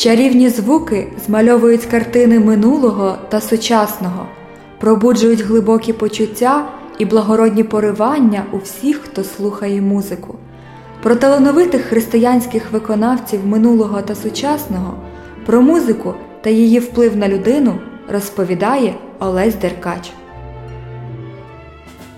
Чарівні звуки змальовують картини минулого та сучасного, пробуджують глибокі почуття і благородні поривання у всіх, хто слухає музику. Про талановитих християнських виконавців минулого та сучасного, про музику та її вплив на людину розповідає Олесь Деркач.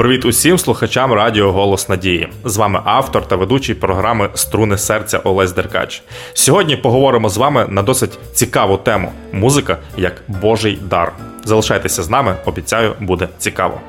Привіт усім слухачам Радіо Голос Надії. З вами автор та ведучий програми Струни серця Олесь Деркач. Сьогодні поговоримо з вами на досить цікаву тему музика як Божий дар. Залишайтеся з нами, обіцяю, буде цікаво.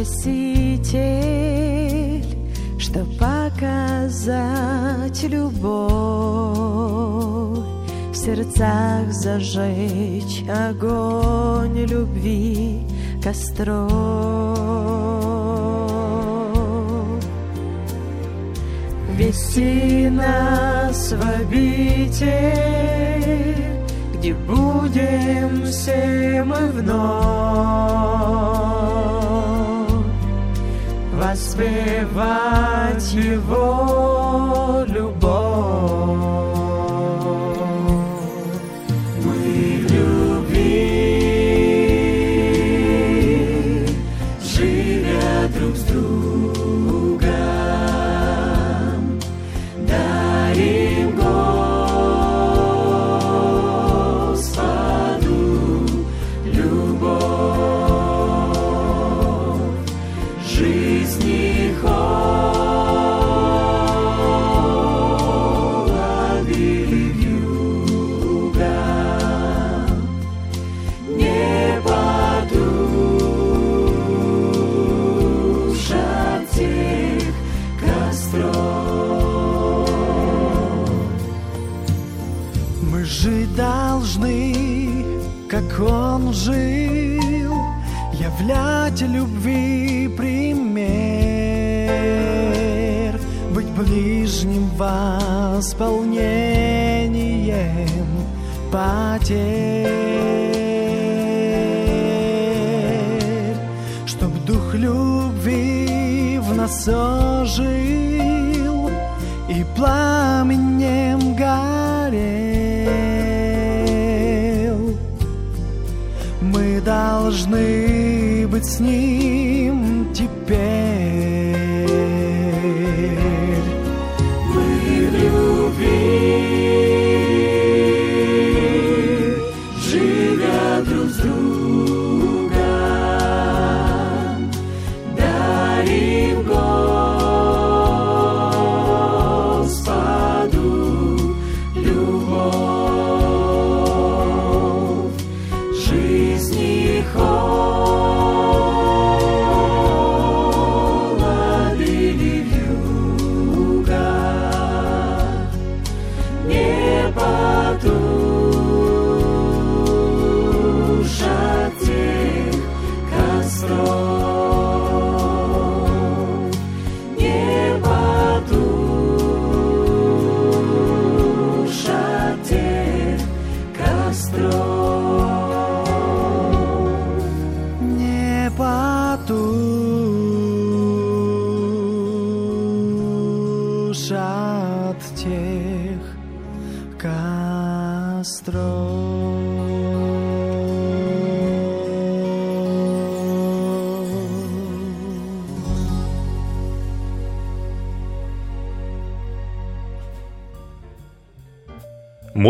Спаситель, что показать любовь, в сердцах зажечь огонь любви костров. Вести нас в обитель, где будем все мы вновь воспевать Его любовь. Быть ближним восполнением потерь, чтоб дух любви в нас ожил и пламенем гореть. должны быть с ним теперь. подуш от тех костров.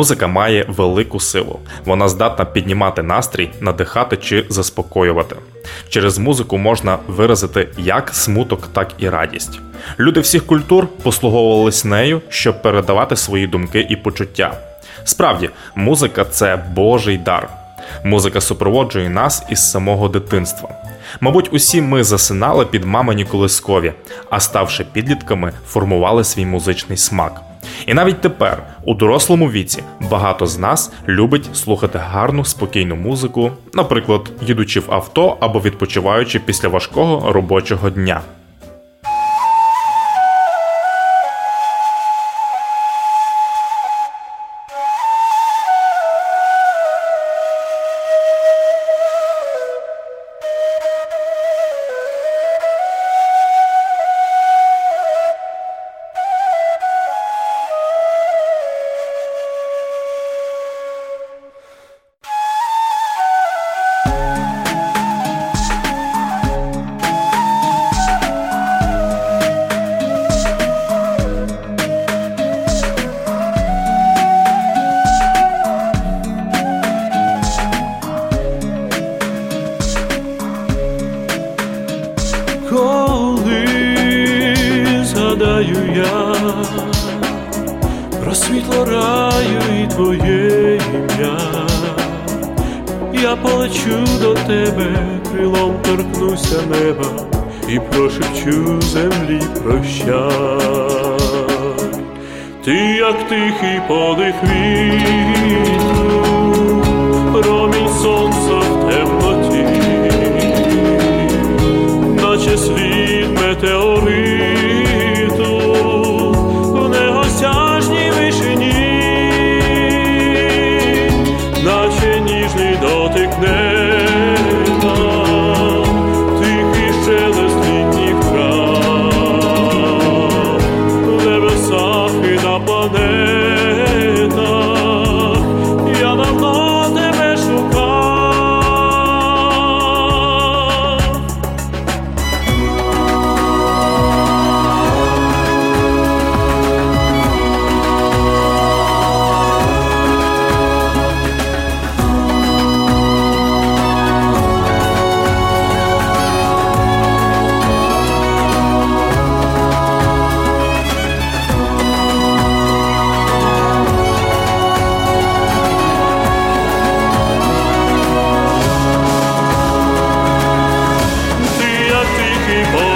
Музика має велику силу. Вона здатна піднімати настрій, надихати чи заспокоювати. Через музику можна виразити як смуток, так і радість. Люди всіх культур послуговувались нею, щоб передавати свої думки і почуття. Справді, музика це Божий дар. Музика супроводжує нас із самого дитинства. Мабуть, усі ми засинали під мамині колискові, а ставши підлітками, формували свій музичний смак. І навіть тепер, у дорослому віці, багато з нас любить слухати гарну спокійну музику, наприклад, їдучи в авто або відпочиваючи після важкого робочого дня. Про світло раю і твоє ім'я, я полечу до тебе, крилом торкнуся неба і прошепчу землі прощай. Ти, як тихий подих вітру, промінь сонця як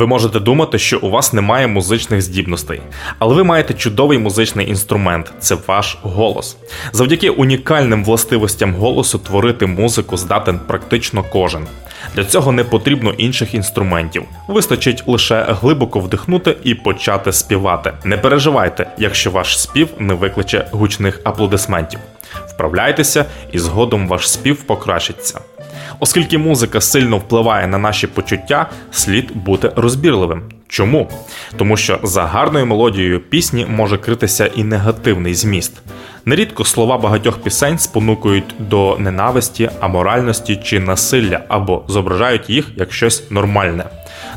Ви можете думати, що у вас немає музичних здібностей, але ви маєте чудовий музичний інструмент це ваш голос. Завдяки унікальним властивостям голосу творити музику здатен практично кожен. Для цього не потрібно інших інструментів. Вистачить лише глибоко вдихнути і почати співати. Не переживайте, якщо ваш спів не викличе гучних аплодисментів. Вправляйтеся, і згодом ваш спів покращиться. Оскільки музика сильно впливає на наші почуття, слід бути розбірливим. Чому? Тому що за гарною мелодією пісні може критися і негативний зміст. Нерідко слова багатьох пісень спонукують до ненависті, аморальності чи насилля або зображають їх як щось нормальне.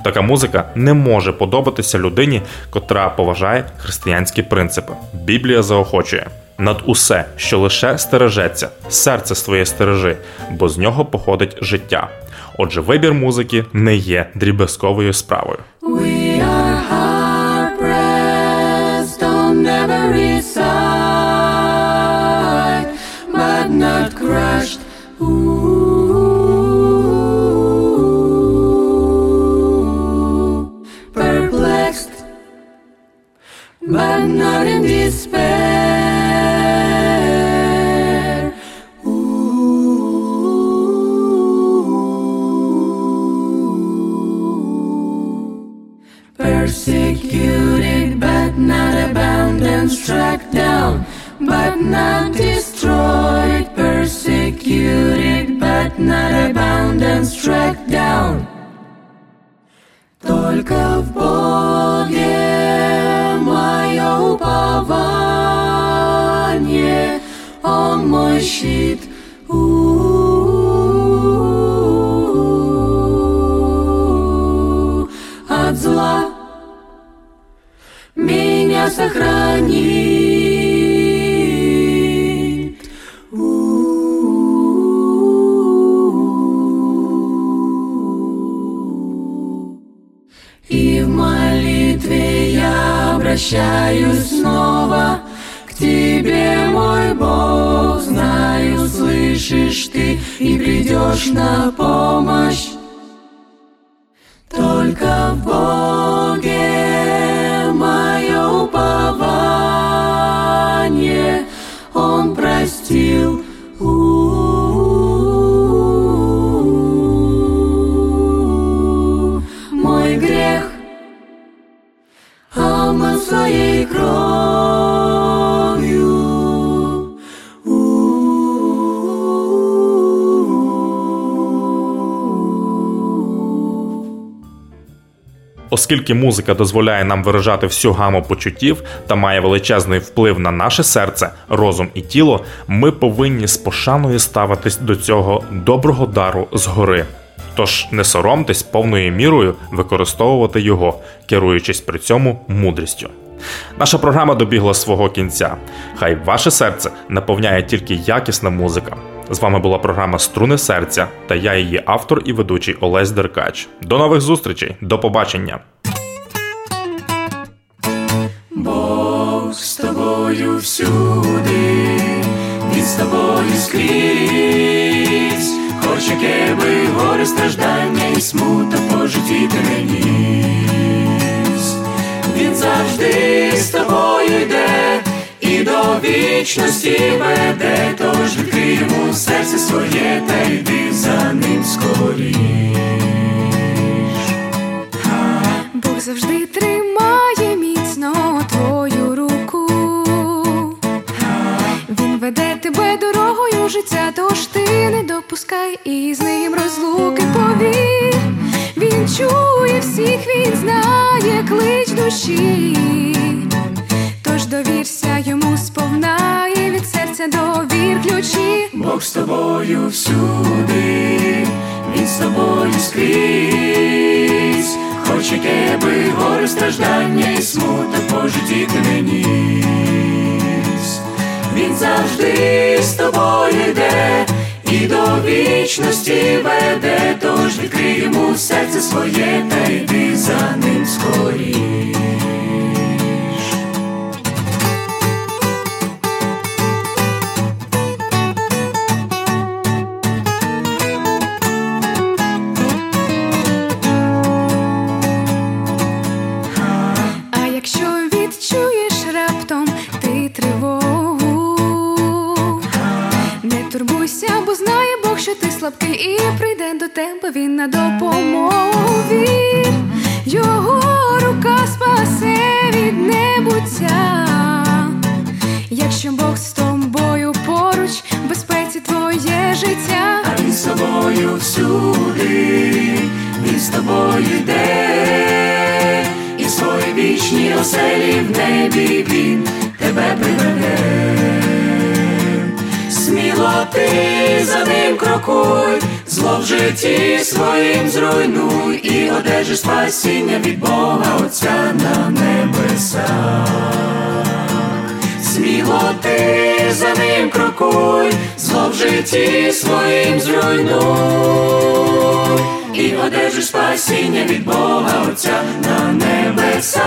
Така музика не може подобатися людині, котра поважає християнські принципи. Біблія заохочує над усе, що лише стережеться, серце своє стережи, бо з нього походить життя. Отже, вибір музики не є дріб'язковою справою. We are on every side, but not crushed. Abandoned, struck down but not destroyed, persecuted but not abandoned, struck down. Только в Боге мое упование, Он мой щит. Сохранит. И в молитве я обращаюсь снова к Тебе, мой Бог, знаю, слышишь Ты и придешь на помощь. Оскільки музика дозволяє нам виражати всю гаму почуттів та має величезний вплив на наше серце, розум і тіло, ми повинні з пошаною ставитись до цього доброго дару згори. Тож не соромтесь повною мірою використовувати його, керуючись при цьому мудрістю. Наша програма добігла свого кінця. Хай ваше серце наповняє тільки якісна музика. З вами була програма Струни серця та я її автор і ведучий Олесь Деркач. До нових зустрічей, до побачення! Бог з тобою всюди, Він з тобою скрізь, хоч яке би горе страждання і смута по житті ти не. Він завжди з тобою йде до вічності веде, тож відкрий йому серце своє та йди за ним скоріш. Бог завжди тримає міцно твою руку. Він веде тебе дорогою життя, тож ти не допускай і з ним розлуки повір. Він чує всіх, він знає клич душі. Довір ключі. Бог з тобою всюди, Він з тобою скрізь, хоч яке би горе страждання і смута по житті ти не. Він завжди з тобою йде і до вічності веде, тож відкрий йому серце своє та йди за ним скоріш. На допомогу. Його рука спасе від небуття. Якщо Бог з тобою поруч, в безпеці твоє життя. А він з тобою всюди, він з тобою йде, і свої вічні оселі в небі він тебе приведе зло ти за ним крокуй, зло в житті своїм зруйнуй, і одержиш спасіння від Бога Отця на небеса, Сміло ти за ним крокуй, зло в житті своїм зруйнуй, і одержиш спасіння від Бога Отця на небеса.